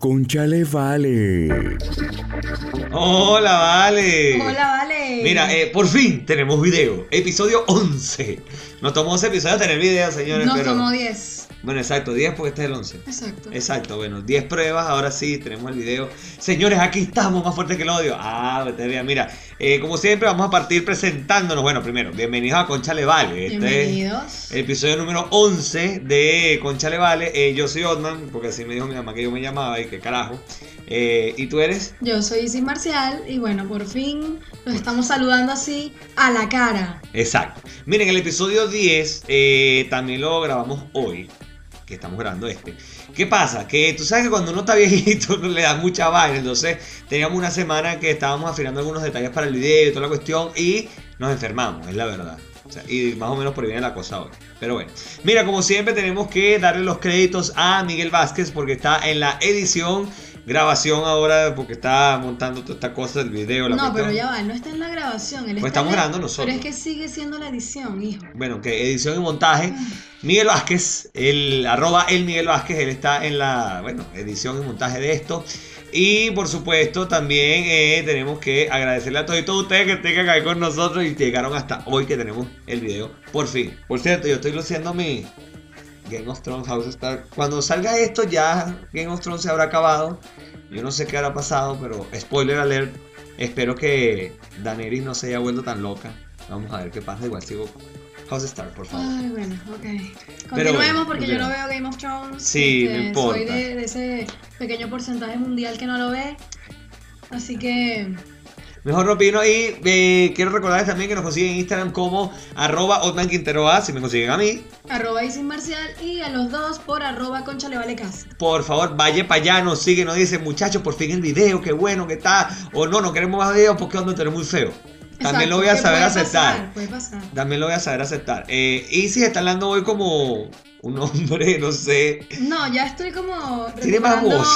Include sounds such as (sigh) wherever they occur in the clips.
Conchale Vale. Hola, Vale. Hola, vale. Mira, eh, por fin tenemos video. Episodio 11. Nos tomó 11 episodios tener video, señores. Nos pero... tomó 10. Bueno, exacto, 10 porque este es el 11. Exacto. Exacto, bueno, 10 pruebas, ahora sí, tenemos el video. Señores, aquí estamos, más fuerte que el odio. Ah, mira, eh, como siempre vamos a partir presentándonos. Bueno, primero, bienvenidos a Conchale Vale. Este Bienvenidos. el episodio número 11 de Conchale Vale. Eh, yo soy Otman, porque así me dijo mi mamá que yo me llamaba y que carajo. Eh, ¿Y tú eres? Yo soy Isis Marcial y bueno, por fin los estamos saludando así a la cara. Exacto. Miren, el episodio 10 eh, también lo grabamos hoy, que estamos grabando este. ¿Qué pasa? Que tú sabes que cuando uno está viejito no (laughs) le da mucha vaina. Entonces teníamos una semana que estábamos afinando algunos detalles para el video y toda la cuestión y nos enfermamos, es la verdad. O sea, y más o menos por ahí viene la cosa hoy. Pero bueno, mira, como siempre tenemos que darle los créditos a Miguel Vázquez porque está en la edición, grabación ahora, porque está montando toda esta cosa del video. La No, cuestión. pero ya va, él no está en la grabación. Él Pues está estamos grabando nosotros. Pero es que sigue siendo la edición, hijo. Bueno, que edición y montaje. Miguel Vázquez, el arroba el Miguel Vázquez, él está en la bueno, edición y montaje de esto. Y por supuesto también eh, tenemos que agradecerle a todos y todos ustedes que tengan ahí con nosotros y llegaron hasta hoy que tenemos el video, por fin. Por cierto, yo estoy luciendo mi Game of Thrones House Star. Cuando salga esto ya Game of Thrones se habrá acabado. Yo no sé qué habrá pasado, pero spoiler alert. Espero que Daenerys no se haya vuelto tan loca. Vamos a ver qué pasa. Igual sigo House Star, por favor. Ay, bueno, ok. Continuemos porque yo no veo Game of Thrones. Sí, no Este, importa. Soy de, de ese pequeño porcentaje mundial que no lo ve. Así que Mejor no opino. Y eh, quiero recordarles también que nos consiguen en Instagram como arroba Otman Quintero A, si me consiguen a mí. arroba Isis Marcial y a los dos por arroba concha le vale casa. Por favor, vaya para allá, nos sigue, nos dice, muchachos, por fin el video, qué bueno que está. O no, no queremos más videos porque onda, eres muy feo. También Exacto, lo voy a saber puede aceptar. pasar, puede pasar. También lo voy a saber aceptar. Eh, Isis está hablando hoy como un hombre, no sé. No, ya estoy como Tiene más voz.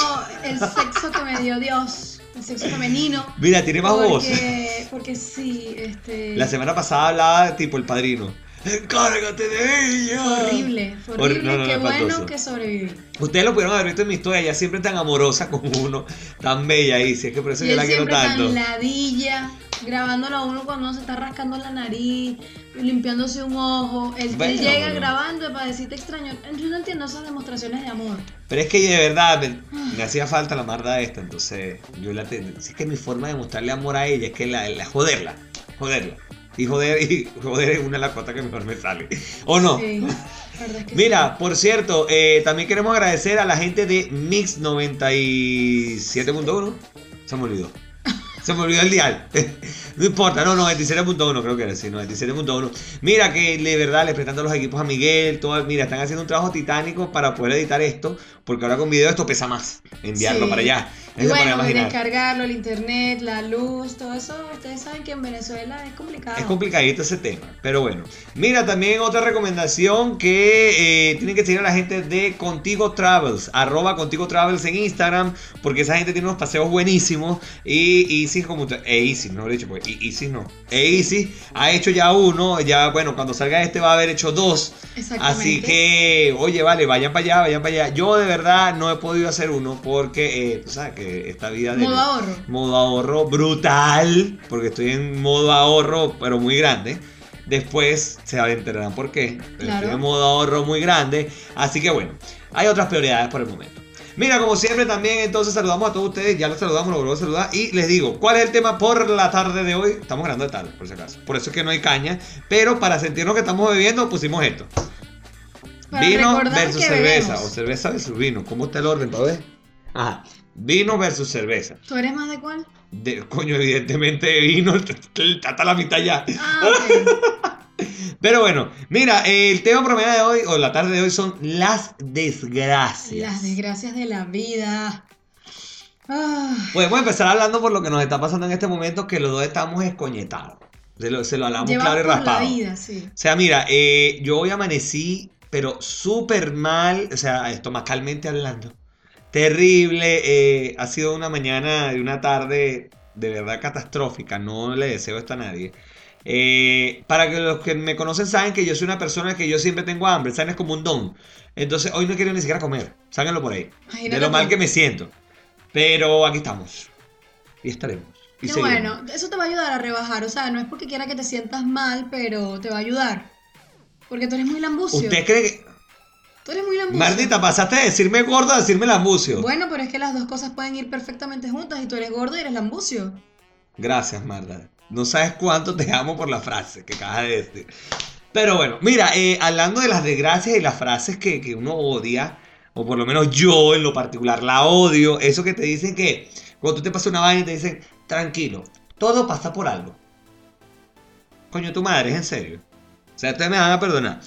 el sexo que me dio Dios, el sexo femenino. Mira, tiene más voz. porque, Porque sí, este. La semana pasada hablaba tipo el padrino. ¡Encárgate de ella! Fue horrible, fue horrible. no, no, Qué no, bueno que sobreviví. Ustedes lo pudieron haber visto en mi historia, ella siempre tan amorosa con uno, tan bella y si es que por eso Y yo él la quiero tanto. tan ladilla, grabándolo a uno cuando uno se está rascando la nariz, limpiándose un ojo. Él, él Bueno, llega pero- grabando para decirte extraño. Yo no entiendo esas demostraciones de amor. Pero es que de verdad me, me hacía falta la marda esta, entonces yo la tengo. Si es que mi forma de mostrarle amor a ella es que la, la- joderla, joderla. Y joder, y joder es una de las cosas que mejor me sale. ¿O no? Sí, la verdad es que Mira, por cierto, eh, también queremos agradecer a la gente de Mix 97.1. Se me olvidó. Se me olvidó el dial. (laughs) No importa, no, 97.1 creo que era, sí, 97.1. Mira que de verdad le prestando los equipos a Miguel, todo, mira, están haciendo un trabajo titánico para poder editar esto, porque ahora con video esto pesa más, enviarlo Sí. para allá. Y bueno, imaginar. descargarlo, el internet, la luz, todo eso, ustedes saben que en Venezuela es complicado. Es complicadito ese tema, pero bueno. Mira, también otra recomendación que eh, tienen que seguir a la gente de Contigo Travels, arroba Contigo Travels en Instagram, porque esa gente tiene unos paseos buenísimos y Easy, como usted- e Easy, mejor dicho, pues, y Easy no, Easy ha hecho ya uno, ya bueno, cuando salga este va a haber hecho dos, Exactamente. así que, oye, vale, vayan para allá, vayan para allá. Yo de verdad no he podido hacer uno porque, eh, tú sabes que esta vida de... Modo ahorro. Modo ahorro brutal, porque estoy en modo ahorro, pero muy grande. Después se enterarán por qué. Pero Claro. estoy en modo ahorro muy grande. Así que bueno, hay otras prioridades por el momento. Mira, como siempre también entonces saludamos a todos ustedes, ya los saludamos, los volvemos a saludar y les digo, ¿cuál es el tema por la tarde de hoy? Estamos grabando de tarde, por si acaso. Por eso es que no hay caña, pero para sentirnos que estamos bebiendo pusimos esto. Para vino versus cerveza bebemos. o cerveza versus vino. ¿Cómo está el orden, para ver? Ajá. Vino versus cerveza. ¿Tú eres más de cuál? De, coño, evidentemente de vino, (laughs) está hasta la mitad ya. Ah, ok. (laughs) Pero bueno, mira, el tema promedio de hoy, o la tarde de hoy, son las desgracias. Las desgracias de la vida. Ah, Podemos empezar hablando por lo que nos está pasando en este momento, que los dos estamos escoñetados. Se lo, se lo hablamos claro y por la raspado. vida, sí. O sea, mira, eh, yo hoy amanecí, pero súper mal, o sea, estomacalmente hablando. Terrible, eh, ha sido una mañana y una tarde de verdad catastrófica, no le deseo esto a nadie. Eh, para que los que me conocen saben que yo soy una persona que yo siempre tengo hambre, saben, es como un don. Entonces hoy no quiero ni siquiera comer, sáquenlo por ahí. De lo mal que me siento. Pero aquí estamos. Y estaremos. Y Qué seguiremos. bueno, eso te va a ayudar a rebajar. O sea, no es porque quiera que te sientas mal, pero te va a ayudar. Porque tú eres muy lambucio. ¿Usted cree que.? Tú eres muy lambucio. Mardita, pasaste de decirme gordo a decirme lambucio. Bueno, pero es que las dos cosas pueden ir perfectamente juntas y tú eres gordo y eres lambucio. Gracias, Marta. No sabes cuánto te amo por la frase que acabas de decir. Pero bueno, mira, eh, hablando de las desgracias y las frases que, que uno odia, o por lo menos yo en lo particular la odio, eso que te dicen que cuando tú te pasas una vaina te dicen, tranquilo, todo pasa por algo. Coño, tu madre, es en serio. O sea, ustedes me van a perdonar.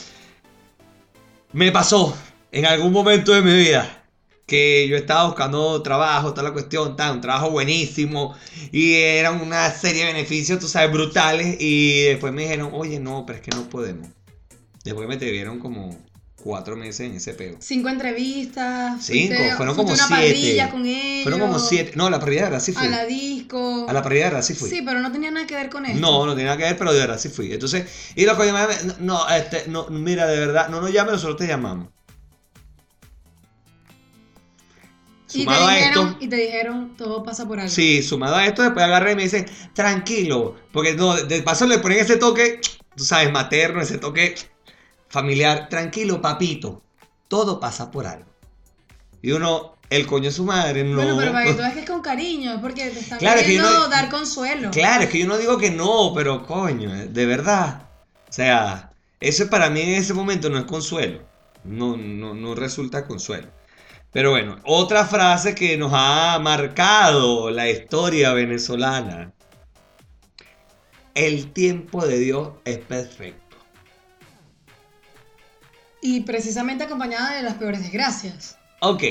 Me pasó en algún momento de mi vida que yo estaba buscando trabajo, toda la cuestión, tal, un trabajo buenísimo y era una serie de beneficios, tú sabes, brutales y después me dijeron, oye, no, pero es que no podemos. Después me tuvieron como cuatro meses en ese peo. Cinco entrevistas. Cinco, fuiste- fueron como a una siete. parrilla con ellos. Fueron como siete. No, la parrilla de verdad sí fui. A la disco. A la parrilla de verdad sí fui. Sí, pero no tenía nada que ver con eso. No, no tiene nada que ver, pero de verdad sí fui. Entonces, y los coño, madre, no, no, este, no, mira, de verdad, no nos llames, nosotros te llamamos. Y te, Sumado a dijeron, esto, y te dijeron, todo pasa por algo. sí, sumado a esto, después agarré y me dicen, tranquilo, porque no, de paso le ponen ese toque, tú sabes, materno, ese toque familiar, tranquilo, papito, todo pasa por algo. Y uno, el coño de su madre, no. Bueno, pero para que tú veas que es con cariño, es porque te están Claro, es que queriendo no- dar consuelo. Claro, es que yo no digo que no, pero coño, de verdad. O sea, eso para mí en ese momento no es consuelo. No, no, no resulta consuelo. Pero bueno, otra frase que nos ha marcado la historia venezolana. El tiempo de Dios es perfecto. Y precisamente acompañada de las peores desgracias. Ok.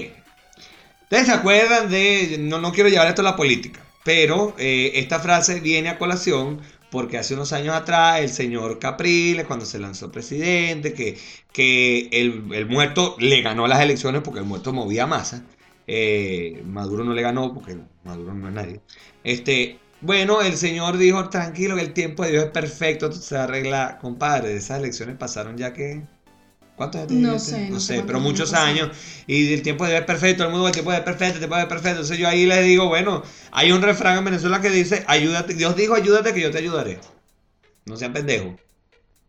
Ustedes se acuerdan de. No, no quiero llevar esto a la política. Pero eh, esta frase viene a colación porque hace unos años atrás el señor Capriles, cuando se lanzó presidente, que, que el, el muerto le ganó las elecciones porque el muerto movía masa. Eh, Maduro no le ganó porque Maduro no es nadie. Este, bueno, el señor dijo, tranquilo, que el tiempo de Dios es perfecto, se arregla, compadre. Esas elecciones pasaron ya que... ¿Cuántos años No tiene? sé, No no sé, pero muchos años. Y el tiempo de Dios es perfecto, el mundo el tiempo de Dios es perfecto, el tiempo de Dios es perfecto. Entonces yo ahí les digo, bueno, hay un refrán en Venezuela que dice, ayúdate, Dios dijo, ayúdate que yo te ayudaré. No sean pendejos.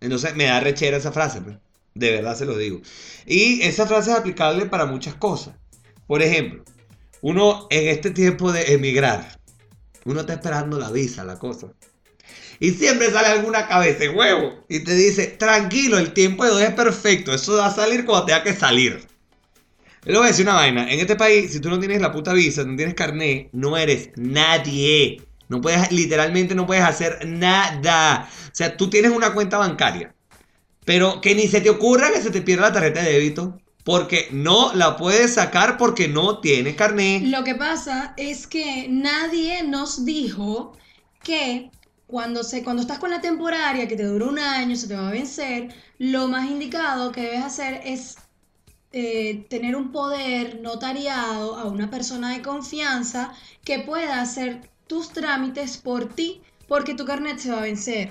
Entonces me da rechera esa frase, pues. De verdad se lo digo. Y esa frase es aplicable para muchas cosas. Por ejemplo, uno en este tiempo de emigrar, uno está esperando la visa, la cosa. Y siempre sale alguna cabeza de huevo y te dice, tranquilo, el tiempo de Dios es perfecto, eso va a salir cuando tenga que salir. Le voy a decir una vaina, en este país, si tú no tienes la puta visa, no tienes carnet, no eres nadie. No puedes, literalmente no puedes hacer nada. O sea, tú tienes una cuenta bancaria, pero que ni se te ocurra que se te pierda la tarjeta de débito, porque no la puedes sacar porque no tienes carnet. Lo que pasa es que nadie nos dijo que cuando, se, cuando estás con la temporaria que te dura un año, se te va a vencer, lo más indicado que debes hacer es eh, tener un poder notariado a una persona de confianza que pueda hacer tus trámites por ti porque tu carnet se va a vencer.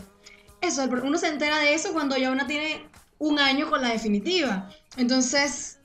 Eso, uno se entera de eso cuando ya uno tiene un año con la definitiva. Entonces,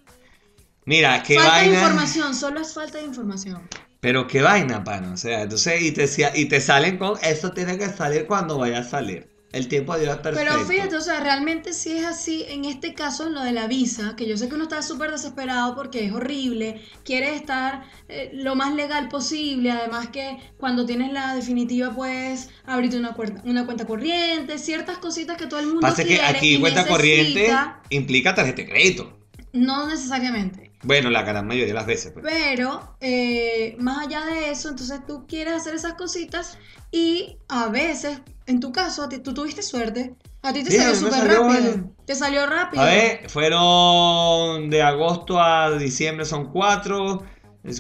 Mira, qué falta de vaina. información, solo es falta de información. Pero qué vaina, pana. O sea, entonces, y te, y te salen con. Eso tiene que salir cuando vaya a salir. El tiempo de Dios es perfecto. Pero fíjate, o sea, realmente sí es así en este caso, en lo de la visa, que yo sé que uno está súper desesperado porque es horrible, quiere estar eh, lo más legal posible, además que cuando tienes la definitiva puedes abrirte una, cuenta- una cuenta corriente, ciertas cositas que todo el mundo Pasa que quiere aquí y cuenta corriente implica tarjeta de crédito. No necesariamente. Bueno, la gran mayoría de las veces. pues. Pero eh, más allá de eso, entonces tú quieres hacer esas cositas y a veces, en tu caso, a ti- tú tuviste suerte. A ti te Sí, salió súper rápido. Te salió rápido. A ver, fueron de agosto a diciembre, son cuatro.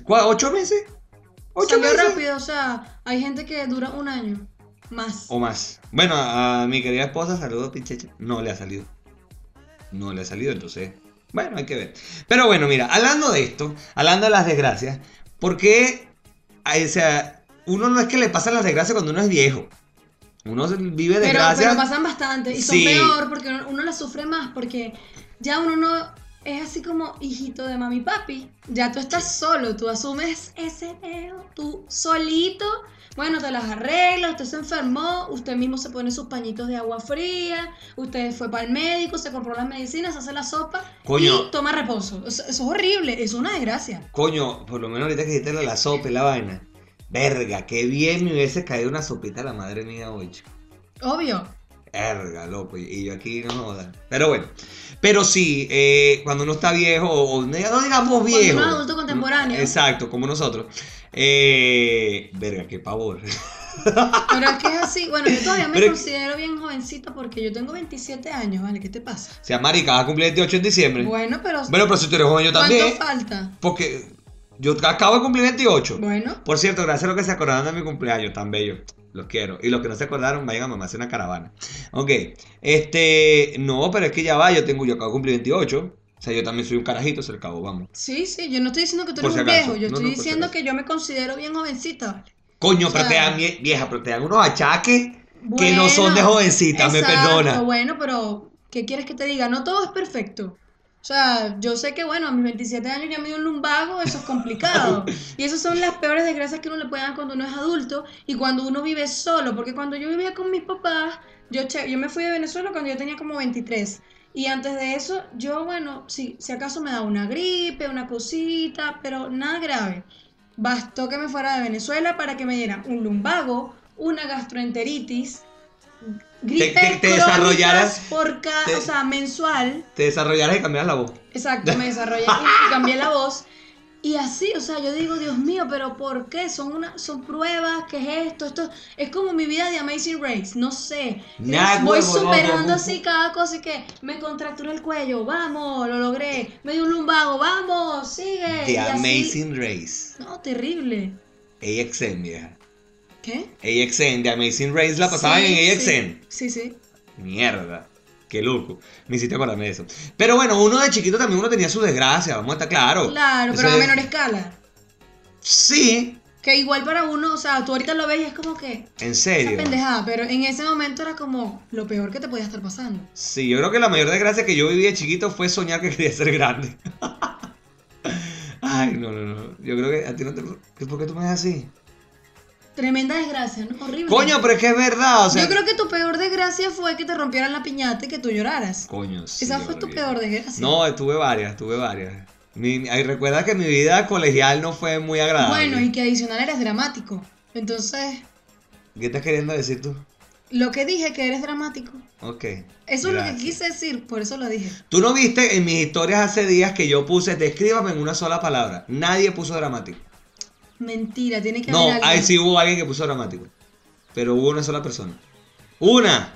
¿Ocho meses? ¿Ocho Salió meses? rápido, o sea, hay gente que dura un año más. O más. Bueno, a mi querida esposa, saludos, pinchecha. No le ha salido. No le ha salido, entonces. Bueno, hay que ver. Pero bueno, mira, hablando de esto, hablando de las desgracias, ¿por qué? O sea, uno no es que le pasan las desgracias cuando uno es viejo. Uno vive pero, desgracias. pero pasan bastante y son Sí. peor porque uno, uno las sufre más porque ya uno no es así como hijito de mami papi. Ya tú estás solo, tú asumes ese peo, tú solito. Bueno, te las arreglas, usted se enfermó, usted mismo se pone sus pañitos de agua fría, usted fue para el médico, se compró las medicinas, hace la sopa Coño. y toma reposo. Eso, eso es horrible, es una desgracia. Coño, por lo menos ahorita que dijiste la sopa y la vaina. Verga, qué bien me hubiese caído una sopita a la madre mía hoy. Obvio. Verga, loco. Y yo aquí no joda. Pero bueno. Pero sí, eh, cuando uno está viejo, o no digamos viejo. uno es adulto contemporáneo. Exacto, como nosotros. Eh, verga, qué pavor. Pero es que es así. Bueno, yo todavía me Pero- considero bien jovencita porque yo tengo 27 años, ¿vale? ¿Qué te pasa? O sea, marica, vas a cumplir 28 en diciembre. Bueno, pero. Bueno, pero si tú eres joven, yo ¿Cuánto también. falta? Porque yo acabo de cumplir 28. Bueno. Por cierto, gracias a los que se acordaron de mi cumpleaños, tan bello. Los quiero. Y los que no se acordaron, vayan a mamá hacer una caravana. Ok. Este. No, pero es que ya va, yo tengo, yo acabo de cumplir 28. O sea, yo también soy un carajito, se acabó, vamos. Sí, sí, yo no estoy diciendo que tú eres si un viejo, yo No, estoy no, si diciendo acaso. que yo me considero bien jovencita, ¿vale? Coño, O pero te sea- dan, vie- vieja, pero te dan unos achaques que no son de Bueno, jovencita, me exacto, perdona. Bueno, pero ¿qué quieres que te diga? No todo es perfecto. O sea, yo sé que, bueno, a mis 27 años ya me dio un lumbago, eso es complicado. (laughs) y esas son las peores desgracias que uno le puede dar cuando uno es adulto y cuando uno vive solo. Porque cuando yo vivía con mis papás, yo, che- yo me fui de Venezuela cuando yo tenía como 23. Y antes de eso, yo, bueno, sí, si acaso me daba una gripe, una cosita, pero nada grave. Bastó que me fuera de Venezuela para que me diera un lumbago, una gastroenteritis, gripes te- te crónicas desarrollaras- por cada, te- o sea, mensual. Te desarrollaras y cambiaras la voz. Exacto, me (laughs) desarrollé y cambié la voz. Y así, o sea, yo digo, Dios mío, pero ¿por qué? Son una, son pruebas, ¿qué es esto? Esto es como mi vida de Amazing Race, no sé. Nah, voy huevo, no, superando no, así cada cosa y que me contracturé el cuello, vamos, lo logré. Me dio un lumbago, vamos, sigue. The. Amazing Race. No, terrible. AXN, vieja. ¿Qué? AXN, The Amazing Race la pasaban Sí, en sí. AXN. Sí, sí. Mierda. Qué loco. Me hiciste acordarme de eso. Pero bueno, uno de chiquito también uno tenía su desgracia, vamos a estar claros. Claro, pero a menor escala. Sí, Que igual para uno, o sea, tú ahorita lo ves y es como que en esa serio. pendejada, pero en ese momento era como lo peor que te podía estar pasando. Sí, yo creo que la mayor desgracia que yo viví de chiquito fue soñar que (laughs) quería ser grande. (laughs) Ay, no, no, no. Yo creo que a ti no te... ¿Por qué tú me ves así? Tremenda desgracia, ¿no? Horrible. Coño, pero es que es verdad, o sea... Yo creo que tu peor desgracia fue que te rompieran la piñata y que tú lloraras. Coño, sí, Esa fue tu peor desgracia. No, tuve varias, tuve varias. Mi, ay, recuerda que mi vida colegial no fue muy agradable. Bueno, y que adicional eres dramático. Entonces, ¿Qué estás queriendo decir tú? lo que dije que eres dramático. Ok. Eso es lo que quise decir, por eso lo dije. Tú no viste en mis historias hace días que yo puse, descríbame en una sola palabra. Nadie puso dramático. Mentira, tiene que No, haber alguien. ahí sí hubo alguien que puso dramático. Pero hubo una sola persona. ¡Una!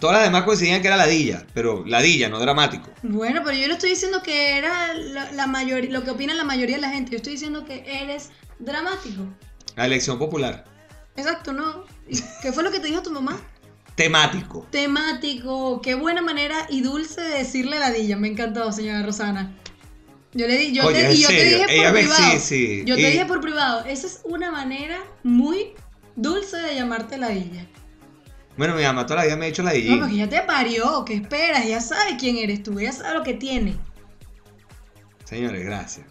Todas las demás coincidían que era ladilla, pero ladilla, no dramático. Bueno, pero yo no estoy diciendo que era la, la mayoría, lo que opina la mayoría de la gente. Yo estoy diciendo que eres dramático. La elección popular. Exacto, ¿no? ¿Y ¿Qué fue lo que te dijo tu mamá? Temático. Temático, qué buena manera y dulce de decirle ladilla. Me encantó, señora Rosana. Yo le di, yo Oye, te, y yo te dije ella por me- privado. sí, sí, Yo y- te dije por privado. Esa es una manera muy dulce de llamarte ladilla. Bueno, mi mamá toda la vida me ha dicho No, ladillín. porque ya te parió. ¿Qué esperas? Ya sabe quién eres tú. Ya sabe lo que tiene. Señores, gracias.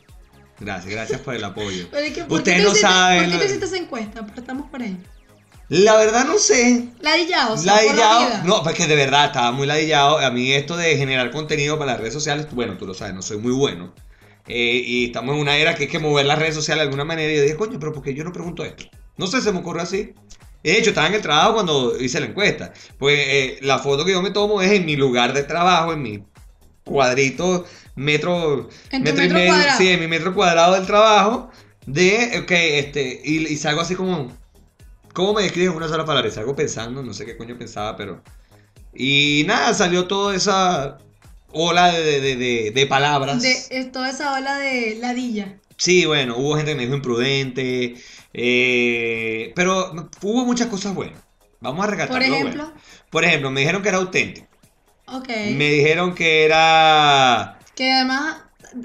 Gracias, gracias por el apoyo. (laughs) Pero es que, ¿por Ustedes no hiciste- saben ¿Por qué tú hiciste esa encuesta? Partamos por ahí. La verdad no sé. Ladillado, la Ladillado, no, porque de verdad estaba muy ladillado. A mí esto de generar contenido para las redes sociales, bueno, tú lo sabes, no soy muy bueno. Eh, y estamos en una era que hay que mover las redes sociales de alguna manera. Y yo dije, coño, pero ¿por qué yo no pregunto esto? No sé, se me ocurrió así. De hecho, estaba en el trabajo cuando hice la encuesta. Pues eh, la foto que yo me tomo es en mi lugar de trabajo, en mi cuadrito, metro, En tu metro y metro medio, cuadrado. sí, en mi metro cuadrado del trabajo. De, ok, este, y, y salgo así como, ¿cómo me describes en una sola palabra? Y salgo pensando, no sé qué coño pensaba, pero... Y nada, salió toda esa ola de, de, de, de palabras. De toda esa ola de ladilla. Sí, bueno, hubo gente que me dijo imprudente, eh, pero hubo muchas cosas buenas. Vamos a rescatar Por lo ejemplo. bueno. Por ejemplo, me dijeron que era auténtico. Ok. Me dijeron que era... Que además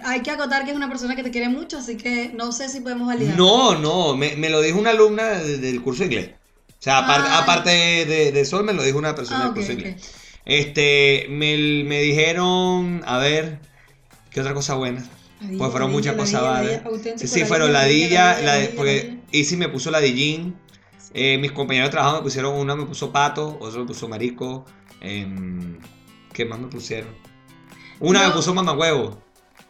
hay que acotar que es una persona que te quiere mucho, así que no sé si podemos validar. No, no, me, me lo dijo una alumna de- del curso de inglés. O sea, aparte, Ah. aparte de, de Sol, me lo dijo una persona Ah, del curso de inglés. Este, me, me dijeron, a ver, ¿Qué otra cosa buena? Ladilla, Pues fueron muchas cosas ladilla, auténtico, Sí, fueron ladilla, la porque. Easy me puso la de jean. eh, mis compañeros de trabajo me pusieron una, me puso pato, otro me puso marico. em, ¿Qué más me pusieron? Una me puso mamagüevo.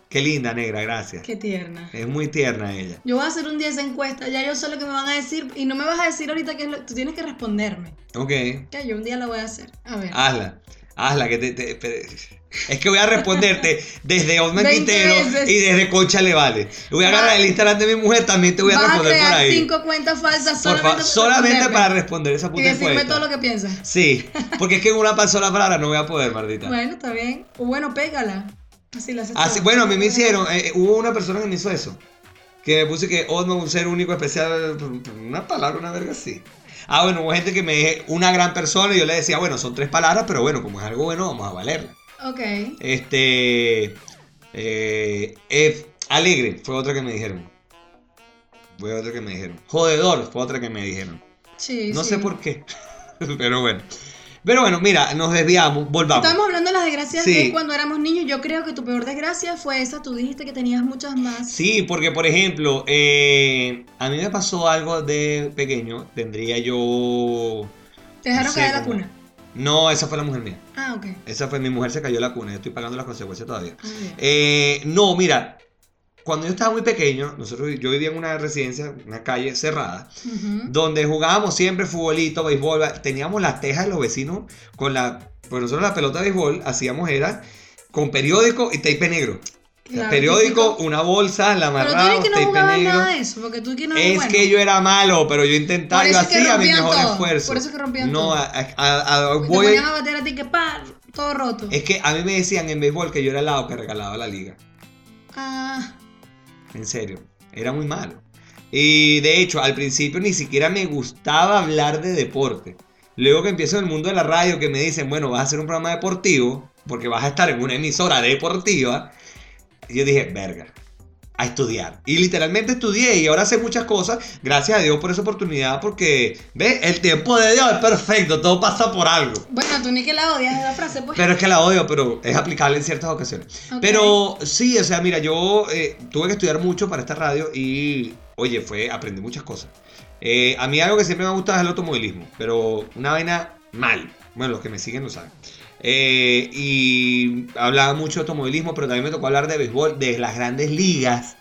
Qué linda, negra, gracias. Qué tierna. Es muy tierna ella. Yo voy a hacer un día esa encuesta, ya yo sé lo que me van a decir y no me vas a decir ahorita que es lo... Tú tienes que responderme. Ok, Que yo un día la voy a hacer. A ver. hazla. Hazla, que te, Es que voy a responderte desde Osman 20 Quintero veces. y desde Concha Le Vale. Voy a agarrar el Instagram de mi mujer, también te voy a responder por ahí. cinco cuentas falsas solamente, para responder esa y puta decirme encuesta. todo lo que piensas. Sí, (laughs) porque es que en una sola palabra no voy a poder, Martita. Bueno, está bien. O bueno, pégala. Así toda. bueno, a mí me hicieron, eh, hubo una persona que me hizo eso. Que me puse que Osman un ser único, especial, una palabra, una verga así. Ah, bueno, hubo gente que me dije una gran persona y yo le decía, bueno, son tres palabras, pero bueno, como es algo bueno, vamos a valerla. Ok. Este. eh, eh, alegre fue otra que me dijeron. Fue otra que me dijeron. Jodedor fue otra que me dijeron. Sí, No sí. sé por qué. (laughs) pero bueno. Pero bueno, mira, nos desviamos, volvamos. Estamos hablando de las desgracias Sí. de cuando éramos niños. Yo creo que tu peor desgracia fue esa. Tú dijiste que tenías muchas más. Sí, porque por ejemplo, eh, a mí me pasó algo de pequeño. Tendría yo. Te dejaron no sé, caer la cuna. No, esa fue la mujer mía. Ah, ok. Esa fue mi mujer, se cayó la cuna. Yo estoy pagando las consecuencias todavía. Ah. Eh, no, mira, cuando yo estaba muy pequeño, nosotros, yo vivía en una residencia, una calle cerrada, donde jugábamos siempre futbolito, béisbol, teníamos las tejas de los vecinos con la, pues nosotros la pelota de béisbol hacíamos era con periódico y tape negro. Claro, periódico, una bolsa, la amarraba, no tape jugabas negro. nada de eso, porque tú que no Es bueno. que yo era malo, pero yo intentaba, yo hacía mi mejor todo, esfuerzo. por eso es que rompían no, todo. a- a- a- voy, ponían a bater a ti que pa, todo roto. es que a mí me decían en béisbol que yo era el lado que regalaba la liga. Ah, En serio, era muy malo. Y de hecho, al principio ni siquiera me gustaba hablar de deporte. Luego que empiezo en el mundo de la radio, que me dicen, bueno, vas a hacer un programa deportivo, porque vas a estar en una emisora deportiva. Yo dije, verga, a estudiar. Y literalmente estudié y ahora sé muchas cosas. Gracias a Dios por esa oportunidad, porque, ve, el tiempo de Dios es perfecto, todo pasa por algo. bueno, tú ni que la odias esa frase, pues. Pero es que la odio, pero es aplicable en ciertas ocasiones. Ok. Pero sí, o sea, mira, yo eh, tuve que estudiar mucho para esta radio y, oye, fue, aprendí muchas cosas. Eh, a mí algo que siempre me ha gustado es el automovilismo, pero una vaina mal. Bueno, los que me siguen lo saben. Eh, y hablaba mucho de automovilismo, pero también me tocó hablar de béisbol, de las grandes ligas.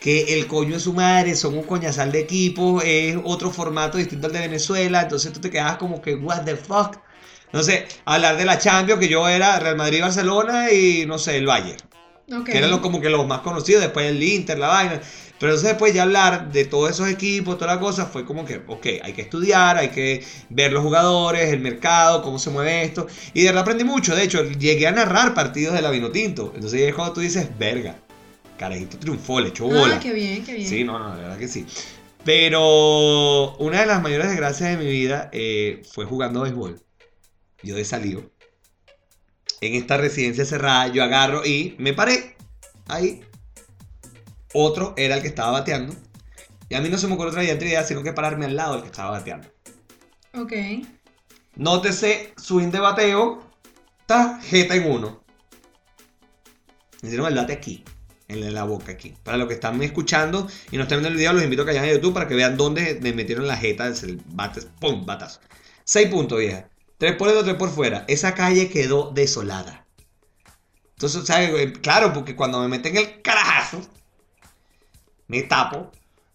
Que el coño de su madre son un coñazal de equipos, es otro formato distinto al de Venezuela. Entonces tú te quedabas como que, what the fuck. No sé, hablar de la Champions, que yo era Real Madrid, Barcelona y no sé, el Bayern. Ok. Que eran los, como que los más conocidos, después el Inter, la vaina. Pero entonces después ya hablar de todos esos equipos, toda la cosa, fue como que, ok, hay que estudiar, hay que ver los jugadores, el mercado, cómo se mueve esto. Y de verdad aprendí mucho. De hecho, llegué a narrar partidos de la Vinotinto. Entonces es cuando tú dices, verga, carajito triunfó, le echó bola. Ah, qué bien, qué bien. Sí, no, no, la verdad que sí. Pero una de las mayores desgracias de mi vida eh, fue jugando béisbol. Yo de salido. En esta residencia cerrada, yo agarro y me paré. Ahí. Otro era el que estaba bateando. Y a mí no se me ocurrió otra idea, sino que pararme al lado del que estaba bateando. Ok. Nótese, swing de bateo, tarjeta en uno. Me hicieron el bate aquí, en la boca aquí. Para los que están escuchando y no están viendo el video, los invito a que vayan a YouTube para que vean dónde me metieron la jeta, el bate, pum, batazo. 6 puntos, vieja. 3 por dentro, 3 por fuera. Esa calle quedó desolada. Entonces, ¿sabes? Claro, porque cuando me meten el carajazo, me tapo.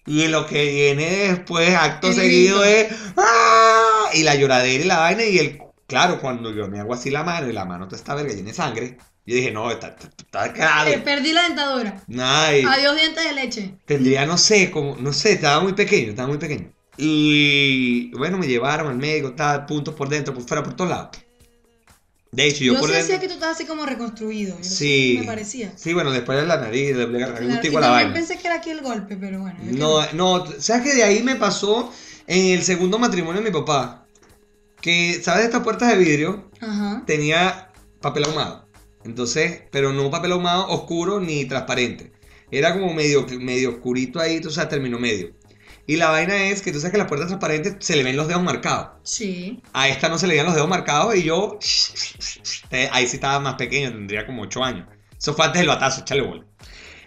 Y lo que viene después, acto seguido, es. ¡Ah! Y la lloradera y la vaina. Y el. Claro, cuando yo me hago así la mano y la mano toda esta verga llena de sangre. Yo dije, no, está, está, está quedado. Eh, perdí la dentadura. Ay, Adiós dientes de leche. tendría, no sé, como, no sé, estaba muy pequeño, estaba muy pequeño. Y bueno, me llevaron al médico, estaba puntos por dentro, por fuera, por todos lados. De hecho, yo, Yo, por sí dentro. que tú estabas así como reconstruido. Yo Sí. Me parecía. Sí, bueno, después de la nariz, de Claro, y la vaina. pensé que era aquí el golpe, pero bueno. No, no, ¿sabes que de ahí me pasó en el segundo matrimonio de mi papá? Que, ¿sabes estas puertas de vidrio? Ajá. Tenía papel ahumado. Entonces, pero no papel ahumado oscuro ni transparente. Era como medio, medio oscurito ahí, o sea, terminó medio. Y la vaina es que tú sabes que las puertas transparentes se le ven los dedos marcados. Sí. A esta no se le veían los dedos marcados y yo. eh, ahí sí estaba más pequeño, tendría como 8 años. Eso fue antes del batazo, échale bola.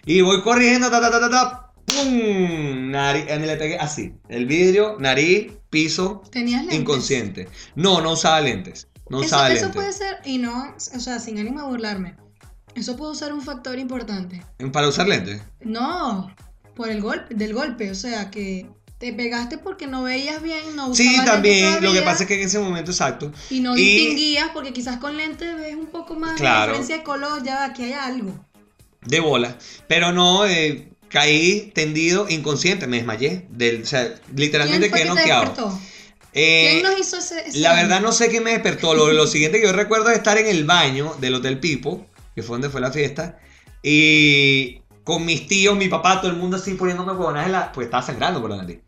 Y voy corriendo, ta, ta, ta, ta, ta. ¡Pum! Nariz, eh, le pegué así. El vidrio, nariz, piso, ¿Tenías lentes? inconsciente. No, no usaba lentes. No Eso, usaba eso lentes. puede ser, y no, o sea, sin ánimo de burlarme. Eso puede ser un factor importante. Para usar lentes. No, por el golpe, del golpe, o sea, que te pegaste porque no veías bien, no Sí, también. Lo que pasa es que en ese momento exacto. Y no y- distinguías porque quizás con lentes ves un poco más Claro. la diferencia de color, ya aquí hay algo. de bola. Pero no, eh, caí tendido, inconsciente, me desmayé. Del, o sea, literalmente ¿Quién fue quedé noqueado. Eh, ¿Quién nos hizo ese, ese La verdad no sé qué me despertó. Lo, lo siguiente que yo recuerdo es estar en el baño del Hotel Pipo, que fue donde fue la fiesta, y con mis tíos, mi papá, todo el mundo así poniéndome huevonas en. Pues estaba sangrando por la nariz.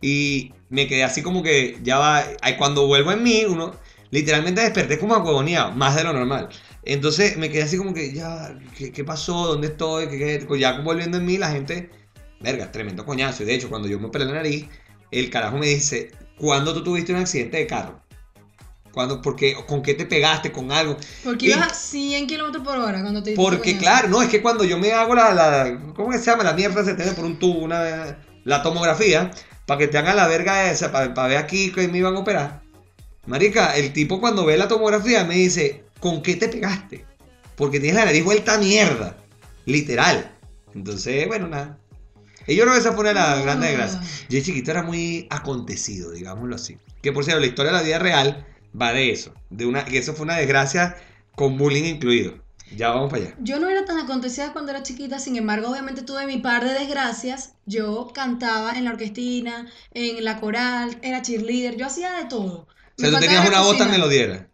Y me quedé así como que ya va... Cuando vuelvo en mí, uno literalmente desperté como ahuevoneado, más de lo normal. Entonces me quedé así como que ya, ¿qué, qué pasó? ¿Dónde estoy? ¿Qué, qué? Ya volviendo en mí, la gente, verga, tremendo coñazo. Y de hecho, cuando yo me pelé la nariz, el carajo me dice, ¿cuándo tú tuviste un accidente de carro? ¿Cuándo? Porque, ¿Con qué te pegaste? ¿Con algo? Porque ibas a 100 kilómetros por hora cuando te Porque claro, no, es que cuando yo me hago la, la ¿cómo que se llama? La mierda se tiene por un tubo, una, la tomografía, para que te hagan la verga esa, para, ver aquí que me iban a operar. Marica, el tipo cuando ve la tomografía me dice, ¿con qué te pegaste? Porque tienes la nariz vuelta a mierda. Literal. Entonces, bueno, nada. Y yo creo que esa fue una de las grandes desgracias. Yo chiquito era muy acontecido, digámoslo así. Que por cierto, la historia de la vida real va de eso. De una, que eso fue una desgracia con bullying incluido. Ya vamos para allá. Yo no era tan acontecida cuando era chiquita, sin embargo, obviamente tuve mi par de desgracias. Yo cantaba en la orquestina, en la coral, era cheerleader, yo hacía de todo. O sea, Me tú tenías una bota cocina. melodiera.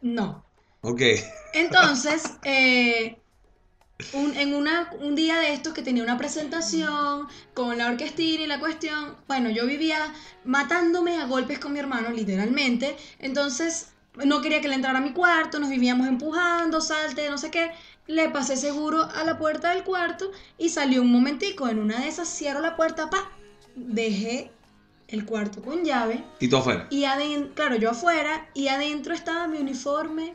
No. Ok. Entonces, eh, un, en una, un día de estos que tenía una presentación con la orquestina y la cuestión, bueno, yo vivía matándome a golpes con mi hermano, literalmente. Entonces, no quería que le entrara a mi cuarto, nos vivíamos empujando, salte, no sé qué. Le pasé seguro a la puerta del cuarto y salió un momentico. En una de esas cierro la puerta, pa, dejé el cuarto con llave Y tú afuera. y adentro, claro, yo afuera y adentro estaba mi uniforme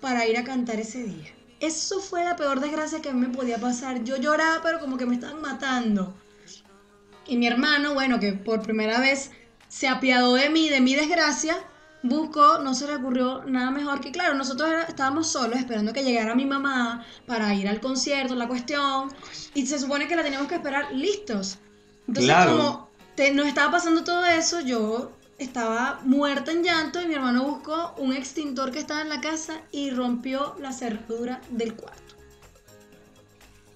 para ir a cantar ese día. Eso fue la peor desgracia que a mí me podía pasar. Yo lloraba, pero como que me estaban matando. Y mi hermano, bueno, que por primera vez se apiadó de mí, de mi desgracia, buscó, no se le ocurrió nada mejor que, claro, nosotros era- estábamos solos esperando que llegara mi mamá para ir al concierto, la cuestión, y se supone que la teníamos que esperar listos. Entonces, Claro. como te- nos estaba pasando todo eso, yo estaba muerta en llanto y mi hermano buscó un extintor que estaba en la casa y rompió la cerradura del cuarto.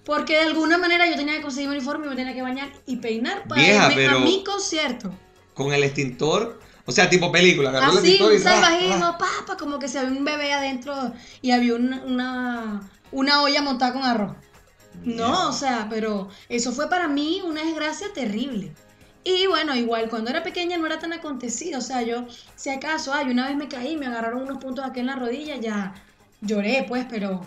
Porque de alguna manera yo tenía que conseguir mi uniforme y me tenía que bañar y peinar para Vieja, irme pero- a mi concierto. Con el extintor. O sea, tipo película. Agarró el Así, extintor un salvajismo, papa, como que se había un bebé adentro y había una, una, una olla montada con arroz. No, o sea, pero eso fue para mí una desgracia terrible. Y bueno, igual cuando era pequeña no era tan acontecido. O sea, yo, si acaso, ay, una vez me caí, me agarraron unos puntos aquí en la rodilla, ya lloré, pues, pero.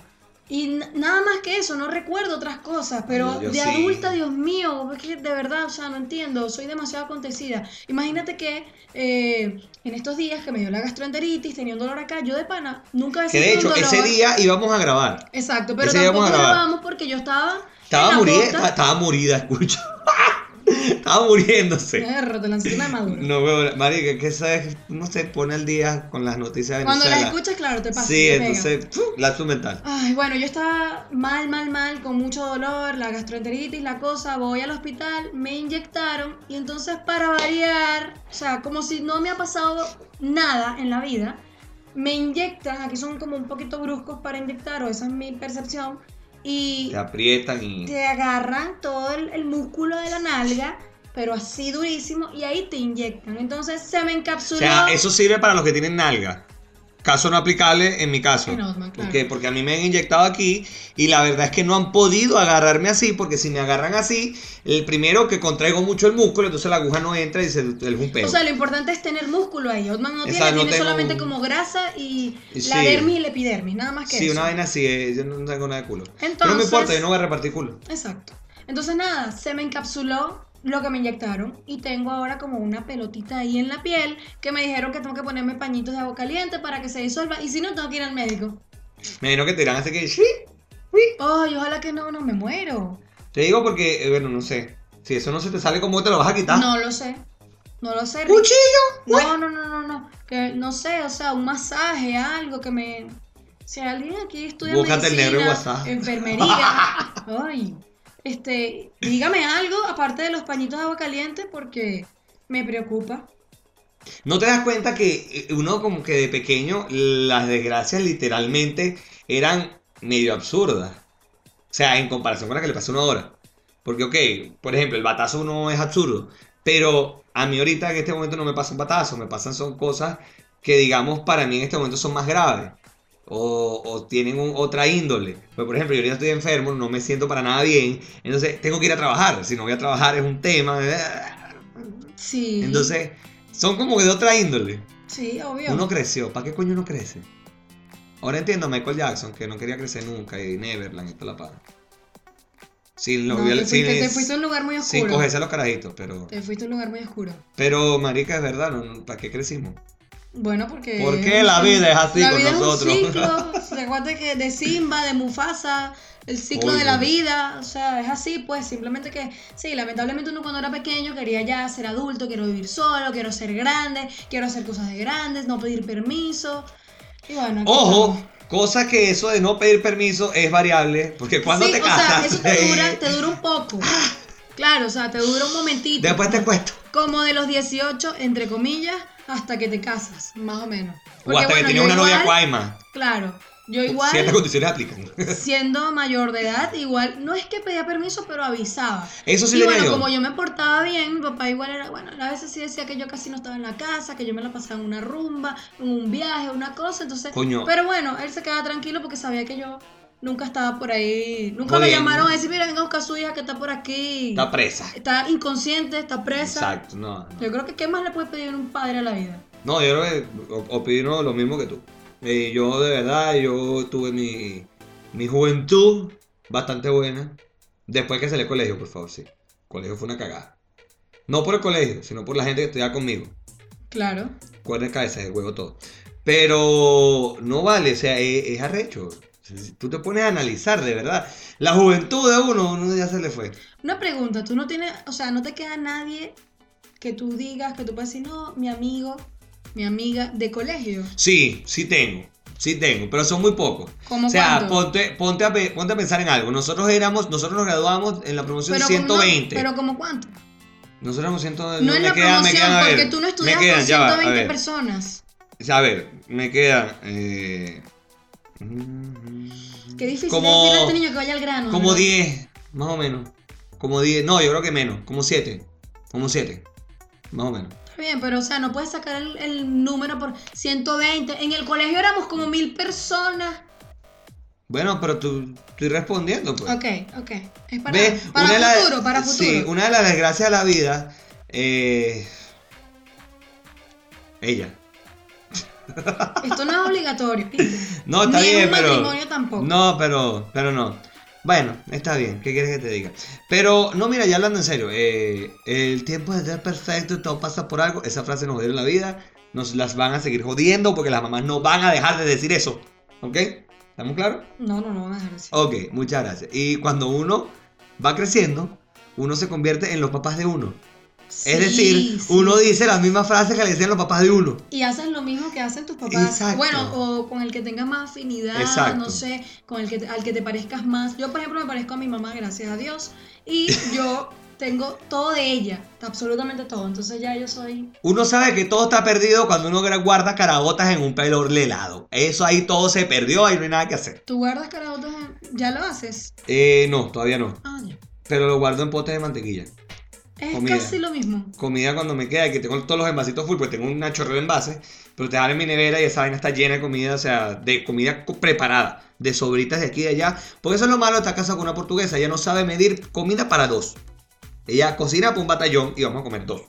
Y nada más que eso, no recuerdo otras cosas, pero Yo- de sí. adulta, Dios mío, es que de verdad, o sea, no entiendo, soy demasiado acontecida. Imagínate que eh, en estos días que me dio la gastroenteritis, tenía un dolor acá, yo de pana, nunca he Que de hecho, un dolor. ese día íbamos a grabar. Exacto, pero ese tampoco grabamos porque yo estaba. Estaba, en la muri- costa. estaba murida, escucho. (laughs) (laughs) estaba muriéndose. Perro, te lancé una madura. No veo, marica, que sabes, no se pone al día con las noticias de Cuando las escuchas, claro, te pasa. Sí, te entonces, lapso mental. Ay, bueno, yo estaba mal, mal, mal, con mucho dolor, la gastroenteritis, la cosa, voy al hospital, me inyectaron y entonces para variar, o sea, como si no me ha pasado nada en la vida, me inyectan, aquí son como un poquito bruscos para inyectar, o esa es mi percepción, y Te aprietan y. te agarran todo el, el músculo de la nalga, pero así durísimo, y ahí te inyectan. Entonces se me O encapsuló. sea, eso sirve para los que tienen nalga. Caso no aplicable en mi caso. Osman, claro. porque, porque a mí me han inyectado aquí y la verdad es que no han podido agarrarme así, porque si me agarran así, el primero que contraigo mucho el músculo, entonces la aguja no entra y se es un peo. O sea, lo importante es tener músculo ahí. Otman no tiene, no tiene tengo- solamente como grasa y Sí. la dermis y la epidermis, nada más que sí, eso. una vaina así, eh, yo no tengo nada de culo. Pero no me Entonces- importa, yo no voy a repartir culo. Exacto. Entonces nada, se me encapsuló lo que me inyectaron y tengo ahora como una pelotita ahí en la piel que me dijeron que tengo que ponerme pañitos de agua caliente para que se disuelva y si no tengo que ir al médico. Me imagino que te dirán así que, sí, Ay, ojalá que no, no me muero. Te digo porque, eh, bueno, no sé. Si eso no se te sale, ¿cómo te lo vas a quitar? No lo sé. No lo sé. ¡Cuchillo! No, no, no, no, no. Que no sé, o sea, un masaje, algo que me. Si alguien aquí estudia Búscate el medicina, negro en WhatsApp. enfermería, (laughs) ay, este, dígame algo aparte de los pañitos de agua caliente porque me preocupa. ¿No te das cuenta que eh, uno como que de pequeño las desgracias literalmente eran medio absurdas? O sea, en comparación con la que le pasó a uno ahora. Porque, ok, por ejemplo, el batazo no es absurdo, pero a mí ahorita en este momento no me pasa un batazo, me pasan son cosas que digamos para mí en este momento son más graves. O, o tienen un- otra índole. Pues, por ejemplo, yo ahorita estoy enfermo, no me siento para nada bien, entonces tengo que ir a trabajar. Si no voy a trabajar es un tema. Sí. Entonces, son como de otra índole. Sí, obvio. Uno creció, ¿para qué coño uno crece? Ahora entiendo a Michael Jackson que no quería crecer nunca y Neverland y toda la paga. Sin, No, te, fuiste, sin- te fuiste a un lugar muy sin oscuro. cogerse a los carajitos, pero. Te fuiste a un lugar muy oscuro. Pero, marica, es verdad, ¿para qué crecimos? Bueno, porque. ¿Por qué la vida es así la con vida nosotros? Es un ciclo. (laughs) Recuerda que de Simba, de Mufasa, el ciclo de la vida. O sea, es así, pues. Simplemente que, sí, lamentablemente uno cuando era pequeño quería ya ser adulto, quiero vivir solo, quiero ser grande, quiero hacer cosas de grandes, no pedir permiso. Y bueno. Ojo, estamos. cosa que eso de no pedir permiso es variable, porque cuando sí, te o casas. sea, eso te dura, (laughs) te dura un poco. Claro, o sea, te dura un momentito. Después te cuento. Como de los 18, entre comillas, hasta que te casas, más o menos. O Porque, hasta que bueno, yo una novia cuaima. Claro, yo igual, Ciertas condiciones aplican. (laughs) siendo mayor de edad, igual, no es que pedía permiso, pero avisaba. Eso sí y le bueno, digo. como yo me portaba bien, mi papá igual era, bueno, a veces sí decía que yo casi no estaba en la casa, que yo me la pasaba en una rumba, en un viaje, una cosa, entonces... Coño. Pero bueno, él se quedaba tranquilo porque sabía que yo nunca estaba por ahí, nunca me llamaron a decir, mira, venga a buscar a su hija que está por aquí. Está presa. Está inconsciente, está presa. Exacto, no. no. Yo creo que ¿qué más le puede pedir un padre a la vida? No, yo creo que o- opino lo mismo que tú. Eh, yo de verdad, yo tuve mi, mi juventud bastante buena. Después que salí del colegio, por favor, sí. El colegio fue una cagada. No por el colegio, sino por la gente que estudiaba conmigo. Claro. Cuerda de cabeza, de huevo todo. Pero no vale, o sea, es, es arrecho. Si tú te pones a analizar, de verdad. La juventud de uno, uno ya se le fue. Una pregunta, tú no tienes, o sea, no te queda nadie que tú digas, que tú puedas decir, no, mi amigo, mi amiga de colegio. Sí, sí tengo. Sí tengo, pero son muy pocos. ¿Cómo o sea, ponte, ponte, a, ponte a pensar en algo. Nosotros éramos, nosotros nos graduamos en la promoción como- 120. no, pero como cuánto? Nosotros éramos 120. No en me la quedan- promoción, quedan, a ver, porque tú no me estudias quedan, con ya va, a 120 ver. personas. A ver, me quedan. Eh, mm, Qué difícil Como- decirle a este niño que vaya al grano. como ¿verdad? 10, más o menos. Como 10, no, yo creo que menos, como 7. Como 7, más o menos. Está bien, pero o sea, no puedes sacar el, el número por 120. En el colegio éramos como mil personas. Bueno, pero tú estoy respondiendo, pues. Ok, ok. Es para, ¿Ves? para Una futuro, para futuro. Sí, una de las desgracias de la vida. eh, ella. Esto no es obligatorio. (laughs) No, está Ni en bien, un pero. matrimonio tampoco. No, pero, pero no. Bueno, está bien, ¿qué quieres que te diga? Pero, no, mira, ya hablando en serio, eh, el tiempo de ser perfecto y todo pasa por algo, esa frase nos jodieron la vida, nos las van a seguir jodiendo porque las mamás no van a dejar de decir eso, ¿ok? ¿Estamos claros? No, no, no van a dejar así. Ok, muchas gracias. Y cuando uno va creciendo, uno se convierte en los papás de uno. Sí, es decir, sí. uno dice las mismas frases que le decían los papás de uno. Y haces lo mismo que hacen tus papás. Exacto. Bueno, o con el que tengas más afinidad, Exacto. no sé, con el que te- al que te parezcas más. Yo, por ejemplo, me parezco a mi mamá, gracias a Dios. Y (laughs) yo tengo todo de ella, absolutamente todo. Entonces ya yo soy. Uno sabe que todo está perdido cuando uno guarda carabotas en un pelo helado. Eso ahí todo se perdió, ahí no hay nada que hacer. ¿Tú guardas carabotas? en- ¿Ya lo haces? Eh, no, todavía no. Ah, ya. Pero lo guardo en potes de mantequilla. Es Comida. casi lo mismo. Comida cuando me queda, que tengo todos los envasitos full, pues tengo una chorrera de envases, pero te dan en mi nevera y esa vaina está llena de comida, o sea, de comida co- preparada, de sobritas de aquí y de allá. Porque eso es lo malo de esta casa con una portuguesa, ella no sabe medir comida para dos. Ella cocina para un batallón y vamos a comer dos.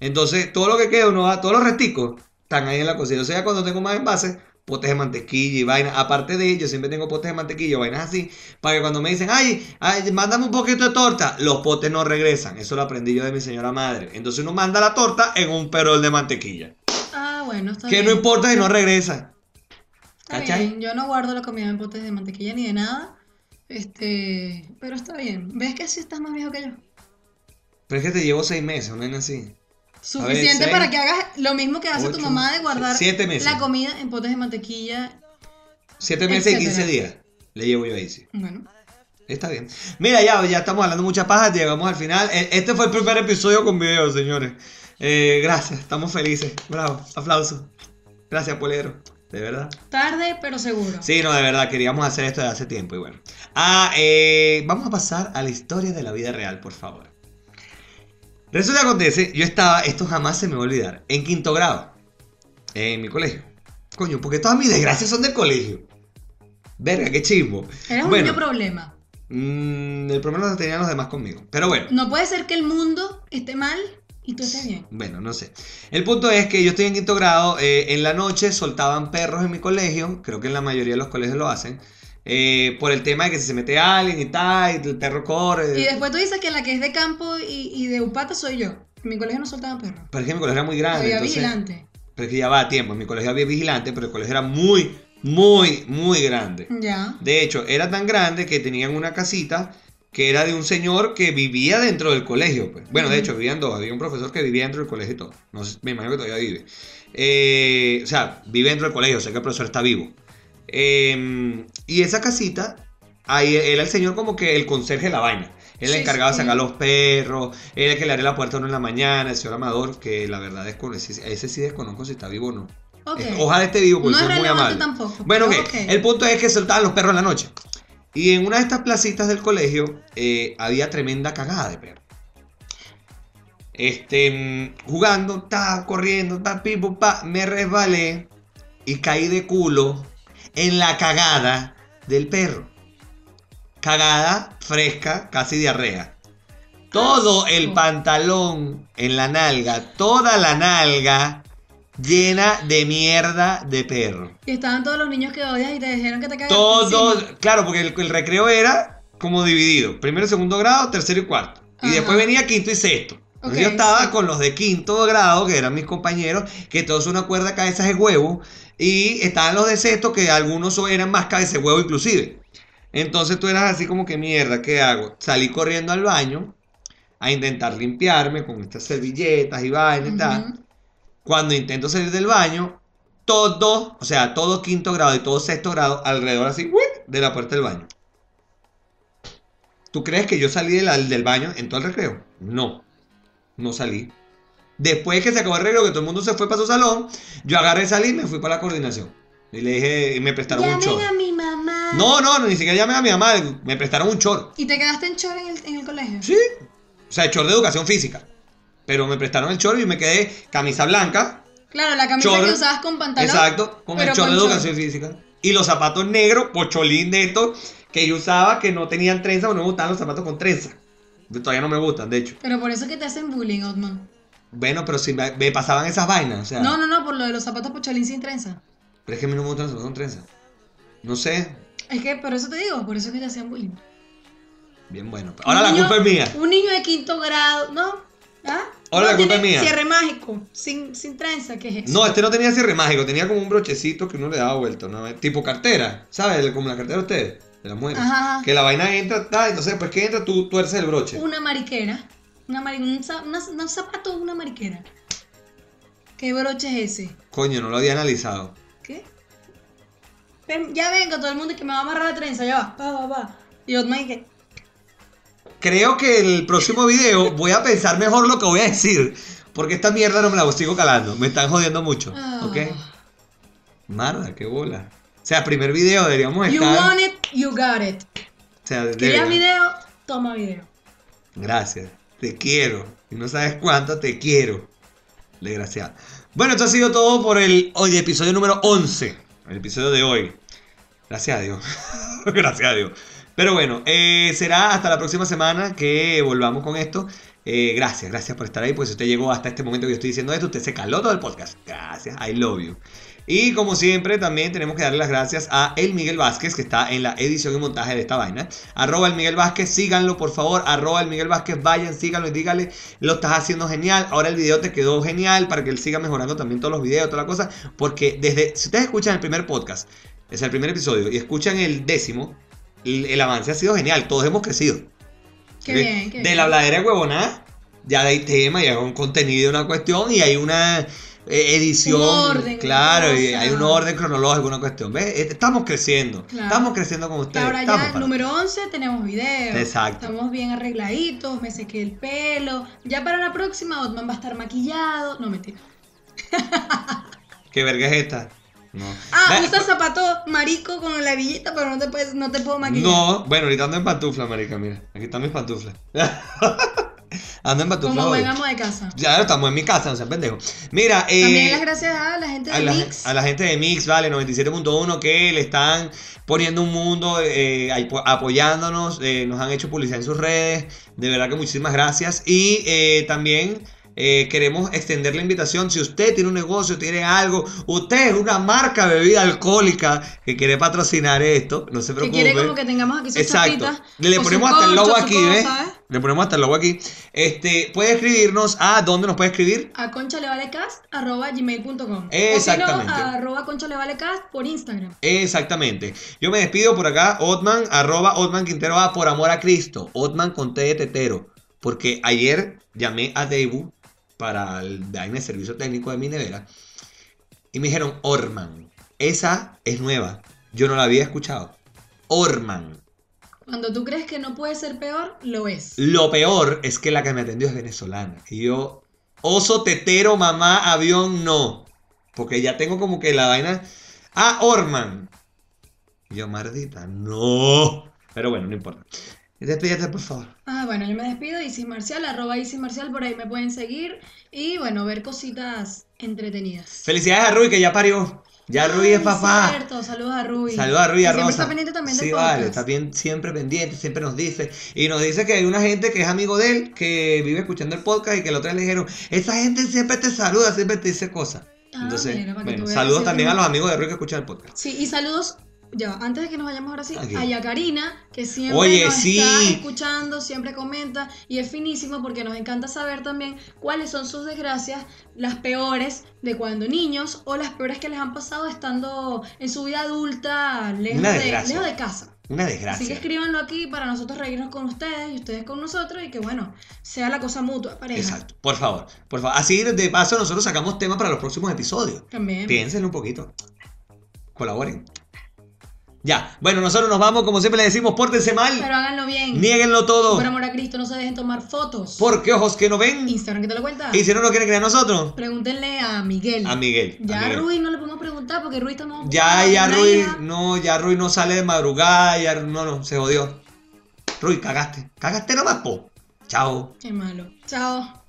Entonces, todo lo que queda, uno va, todos los resticos están ahí en la cocina. O sea, cuando tengo más envases, potes de mantequilla y vaina. Aparte de ello, siempre tengo potes de mantequilla o vainas así. Para que cuando me dicen, ay, ay, mándame un poquito de torta, los potes no regresan. Eso lo aprendí yo de mi señora madre. Entonces uno manda la torta en un perol de mantequilla. Ah, bueno, está Que bien. no importa si no regresa. Está ¿Cachai? bien. Yo no guardo la comida en potes de mantequilla ni de nada. Este, pero está bien. ¿Ves que sí estás más viejo que yo? Pero es que te llevo seis meses, no es así. Suficiente para que hagas lo mismo que hace tu mamá de guardar meses. la comida en potes de mantequilla. Siete meses y Etcétera. 15 días le llevo yo ahí, sí. Bueno, Está bien. Mira, ya, ya estamos hablando mucha paja, llegamos al final. E- Este fue el primer episodio con video, señores. Eh, gracias, estamos felices. Bravo, aplauso. Gracias, Polero. De verdad. tarde pero seguro. Sí, no, de verdad, queríamos hacer esto de hace tiempo y bueno. Ah, eh, vamos a pasar a la historia de la vida real, por favor. Resulta que acontece, yo estaba, esto jamás se me va a olvidar, en quinto grado, en mi colegio. Coño, porque todas mis desgracias son del colegio. Verga, qué chimbo. Eres un Bueno, niño problema. mm, el problema lo tenían los demás conmigo. Pero bueno. No puede ser que el mundo esté mal y tú estés bien. Bueno, no sé. El punto es que yo estoy en quinto grado. eh, en la noche soltaban perros en mi colegio. Creo que en la mayoría de los colegios lo hacen. Eh, por el tema de que si se mete alguien y tal, y el perro corre. Y después tú dices que la que es de campo y, y de Upata soy yo. En mi colegio no soltaban perros. Pero es que mi colegio era muy grande. Había entonces- vigilante. Pero es que ya va a tiempo. En mi colegio había vigilante, pero el colegio era muy, muy, muy grande. Ya. De hecho, era tan grande que tenían una casita que era de un señor que vivía dentro del colegio. pues. Bueno, de hecho, vivían dos. Había un profesor que vivía dentro del colegio y todo. No sé, me imagino que todavía vive. Eh, o sea, vive dentro del colegio, sé que el profesor está vivo. Eh, y esa casita, ahí era el señor como que el conserje de la vaina. Él el Sí, encargado de sí. sacar los perros, él el que le abre la puerta a uno en la mañana, el señor Amador, que la verdad es ese, ese sí desconozco si está vivo o no. Ok. Eh, Ojalá esté vivo porque No es muy amable. tampoco, Bueno, pero ok. ok. El punto es que soltaban los perros en la noche. Y en una de estas placitas del colegio eh, había tremenda cagada de perro. Este, mm, jugando, ta, corriendo, ta, pim, pum, pa, me resbalé y caí de culo en la cagada del perro. Cagada fresca, casi diarrea. Todo el pantalón en la nalga, toda la nalga llena de mierda de perro. Y estaban todos los niños que odias y te dijeron que te cagaste Todos, claro, porque el, el recreo era como dividido. Primero, segundo grado, tercero y cuarto. Y Ajá. después venía quinto y sexto. Yo estaba sí. con los de quinto grado, que eran mis compañeros, que todos son una cuerda cabezas de huevo. Y estaban los de sexto, que algunos eran más cabezas de huevo inclusive. Entonces tú eras así como que mierda, ¿qué hago? Salí corriendo al baño a intentar limpiarme con estas servilletas y vainas y tal. Cuando intento salir del baño, todo, o sea, todo quinto grado y todo sexto grado alrededor así, ¡uic! de la puerta del baño. ¿Tú crees que yo salí de la- del baño en todo el recreo? No, no salí. Después que se acabó el recreo, que todo el mundo se fue para su salón, yo agarré, salí y me fui para la coordinación. Y le dije, y me prestaron un chor. a mi mamá. No, no, no, ni siquiera llamé a mi mamá, me prestaron un chor. ¿Y te quedaste en chor en el, en el colegio? Sí. O sea, chor de educación física. Pero me prestaron el chor y me quedé camisa blanca, Claro, la camisa Chor. que usabas con pantalón. Exacto, con el chor de educación física. Y los zapatos negros, pocholín de estos, que yo usaba que no tenían trenza o no me gustaban los zapatos con trenza. Todavía no me gustan, de hecho. Pero por eso es que te hacen bullying, Otman. Bueno, pero si me, me pasaban esas vainas, o sea. No, no, no, por lo de los zapatos pocholín sin trenza. Pero es que a mí no me gustan los zapatos con trenza. No sé, Es que por eso te digo, por eso es que te hacían bullying. bien bueno. Ahora Un la niño- culpa es mía. Un niño de quinto grado, ¿no? ¿Ah? Ahora No, la culpa es mía. Cierre mágico, sin, sin trenza, ¿qué es eso? No, este no tenía cierre mágico, tenía como un brochecito que uno le daba vuelta, ¿no? tipo cartera, ¿sabes? Como la cartera de ustedes, de las mujeres. Ajá. Que la vaina entra, ta, entonces después que entra tú tuerces el broche. Una mariquera. Una mari- un, za- una- unos zapatos, una mariquera. ¿Qué broche es ese? Coño, no lo había analizado. ¿Qué? Ven, ya vengo, todo el mundo que me va a amarrar la trenza, ya va, va, va, va. Y Otman que, Creo que el próximo video voy a pensar mejor lo que voy a decir. Porque esta mierda no me la sigo calando. Me están jodiendo mucho. Ah. ¿Ok? Marda, qué bola. O sea, primer video deberíamos You estar. want it, you got it. O sea, de ¿Querías verdad. video? Toma video. Gracias. Te quiero. Y no sabes cuánto te quiero. Desgraciado. Bueno, esto ha sido todo por el hoy, episodio número 11. El episodio de hoy. Gracias a Dios. (laughs) Gracias a Dios. Pero bueno, eh, será hasta la próxima semana que volvamos con esto. Eh, gracias, gracias por estar ahí. Pues si usted llegó hasta este momento que yo estoy diciendo esto, usted se caló todo el podcast. Gracias, I love you. Y como siempre, también tenemos que darle las gracias a El Miguel Vázquez, que está en la edición y montaje de esta vaina. Arroba el Miguel Vázquez, síganlo por favor. Arroba el Miguel Vázquez, vayan, síganlo y díganle, lo estás haciendo genial. Ahora el video te quedó genial para que él siga mejorando también todos los videos, toda la cosa. Porque desde, si ustedes escuchan el primer podcast, es el primer episodio, y escuchan el décimo, el, el avance ha sido genial, todos hemos crecido. Qué ¿ok? bien, qué de bien. la habladera de huevonada, ya hay tema, ya hay un contenido, una cuestión y hay una eh, edición. Un orden, claro, y hay un orden cronológico, una cuestión. ¿Ves? Eh, Estamos creciendo. Claro. Estamos creciendo con Que ustedes. ahora ya, número 11, tenemos video. Exacto. Estamos bien arregladitos, me sequé el pelo. Ya para la próxima, Otman va a estar maquillado. No, mentira. ¿Qué verga es esta? No. Ah, usa zapato marico con la villita, pero no te, puedes, no te puedo maquillar. No, bueno, ahorita ando en pantuflas, marica, mira. Aquí están mis pantuflas. (laughs) ando en pantuflas Como buen amo de casa. Ya estamos en mi casa, no sean pendejo. Mira, eh, También las gracias a la gente de a la, Mix. a la gente de Mix, vale, 97.1 que le están poniendo un mundo, eh, apo- apoyándonos, eh, nos han hecho publicidad en sus redes, de verdad que muchísimas gracias. Y eh, también eh, queremos extender la invitación, si usted tiene un negocio, tiene algo, usted es una marca de bebida alcohólica que quiere patrocinar esto, no se que preocupe. quiere como que tengamos aquí sus Exacto. chapitas. Le ponemos hasta el logo aquí, ¿ves? ¿eh? Le ponemos hasta el logo aquí. Este, puede escribirnos a dónde nos puede escribir. A conchalevalecast.gmail.com Exactamente. O si no, a arroba conchalevalecast por Instagram. Exactamente. Yo me despido por acá, Otman, arroba Otman Quintero A, por amor a Cristo. Otman con T de tetero. Porque ayer llamé a Debu para el vaina de servicio técnico de mi nevera. Y me dijeron, Orman. Esa es nueva. Yo no la había escuchado. Orman. Cuando tú crees que no puede ser peor, lo es. Lo peor es que la que me atendió es venezolana. Y yo, oso, tetero, mamá, avión, no. Porque ya tengo como que la vaina. Ah, Orman. Y yo, maldita, no. Pero bueno, no importa. Despídete, por favor. Ah, bueno, yo me despido, Isis Marcial, arroba Isis Marcial, por ahí me pueden seguir y bueno, ver cositas entretenidas. Felicidades a Rui, que ya parió. Ya Rui es papá. Cierto, saludos a Rui. Saludos a Rui a siempre Rosa. está pendiente también del sí, podcast. vale, está bien, siempre pendiente, siempre nos dice. Y nos dice que hay una gente que es amigo de él, que vive escuchando el podcast y que la otra vez le dijeron, esa gente siempre te saluda, siempre te dice cosas. Ah, Entonces, mira, bueno, saludos también a los amigos de Rui que escuchan el podcast. Sí, y saludos, ya, antes de que nos vayamos ahora sí, Aquí. a Yakarina, que siempre Oye, nos sí. está escuchando, siempre comenta, y es finísimo porque nos encanta saber también cuáles son sus desgracias, las peores de cuando niños, o las peores que les han pasado estando en su vida adulta, lejos, de, desgracia. lejos de casa. Una Así que desgracia. escríbanlo aquí para nosotros reírnos con ustedes y ustedes con nosotros y que bueno, sea la cosa mutua, pareja. Exacto, por favor, por favor. Así de paso nosotros sacamos temas para los próximos episodios. También. Piénsenlo un poquito. Colaboren. Ya, bueno, nosotros nos vamos, como siempre le decimos, pórtense mal, Pero háganlo bien. niéguenlo todo, Por amor a Cristo, no se dejen tomar fotos. porque ojos que no ven, Instagram, que te lo cuenta. y si no lo quieren creer a nosotros, Pregúntenle a Miguel. a Miguel. Ya a Miguel. Rui no le podemos preguntar porque Rui estamos. Ya, ya Rui, no, ya Rui no sale de madrugada, ya, no, no, se jodió. Rui, cagaste, cagaste nomás, po. Chao. Qué malo. Chao.